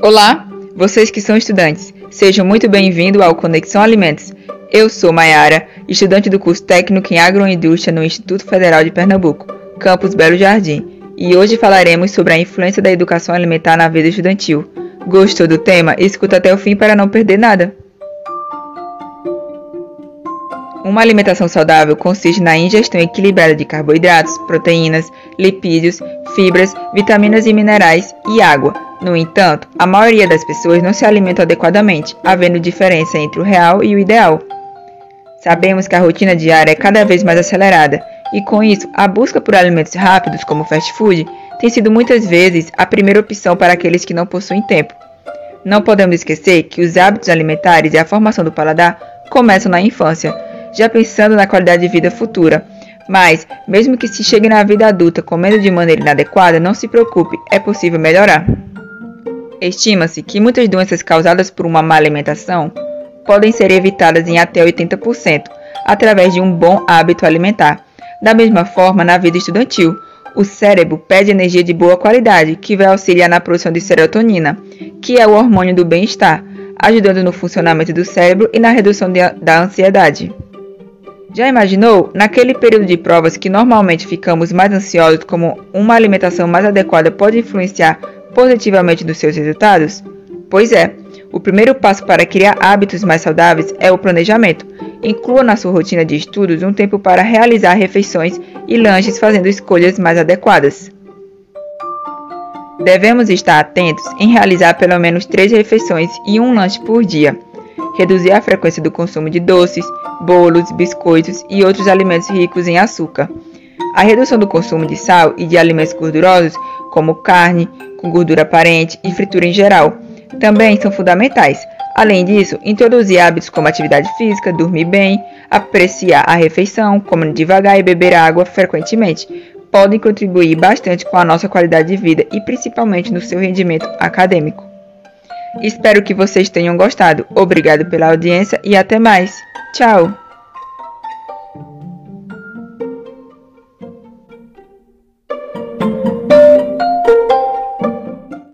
Olá, vocês que são estudantes, sejam muito bem-vindos ao Conexão Alimentos. Eu sou Maiara, estudante do curso técnico em agroindústria no Instituto Federal de Pernambuco, campus Belo Jardim, e hoje falaremos sobre a influência da educação alimentar na vida estudantil. Gostou do tema? Escuta até o fim para não perder nada. Uma alimentação saudável consiste na ingestão equilibrada de carboidratos, proteínas, lipídios, fibras, vitaminas e minerais e água. No entanto, a maioria das pessoas não se alimenta adequadamente, havendo diferença entre o real e o ideal. Sabemos que a rotina diária é cada vez mais acelerada, e com isso, a busca por alimentos rápidos, como fast food, tem sido muitas vezes a primeira opção para aqueles que não possuem tempo. Não podemos esquecer que os hábitos alimentares e a formação do paladar começam na infância já pensando na qualidade de vida futura. Mas, mesmo que se chegue na vida adulta comendo de maneira inadequada, não se preocupe, é possível melhorar. Estima-se que muitas doenças causadas por uma má alimentação podem ser evitadas em até 80% através de um bom hábito alimentar. Da mesma forma, na vida estudantil, o cérebro pede energia de boa qualidade, que vai auxiliar na produção de serotonina, que é o hormônio do bem-estar, ajudando no funcionamento do cérebro e na redução de, da ansiedade. Já imaginou, naquele período de provas que normalmente ficamos mais ansiosos, como uma alimentação mais adequada pode influenciar positivamente nos seus resultados? Pois é, o primeiro passo para criar hábitos mais saudáveis é o planejamento. Inclua na sua rotina de estudos um tempo para realizar refeições e lanches fazendo escolhas mais adequadas. Devemos estar atentos em realizar pelo menos três refeições e um lanche por dia reduzir a frequência do consumo de doces, bolos, biscoitos e outros alimentos ricos em açúcar. A redução do consumo de sal e de alimentos gordurosos, como carne, com gordura aparente e fritura em geral, também são fundamentais. Além disso, introduzir hábitos como atividade física, dormir bem, apreciar a refeição, comer devagar e beber água frequentemente podem contribuir bastante com a nossa qualidade de vida e principalmente no seu rendimento acadêmico. Espero que vocês tenham gostado. Obrigado pela audiência e até mais. Tchau!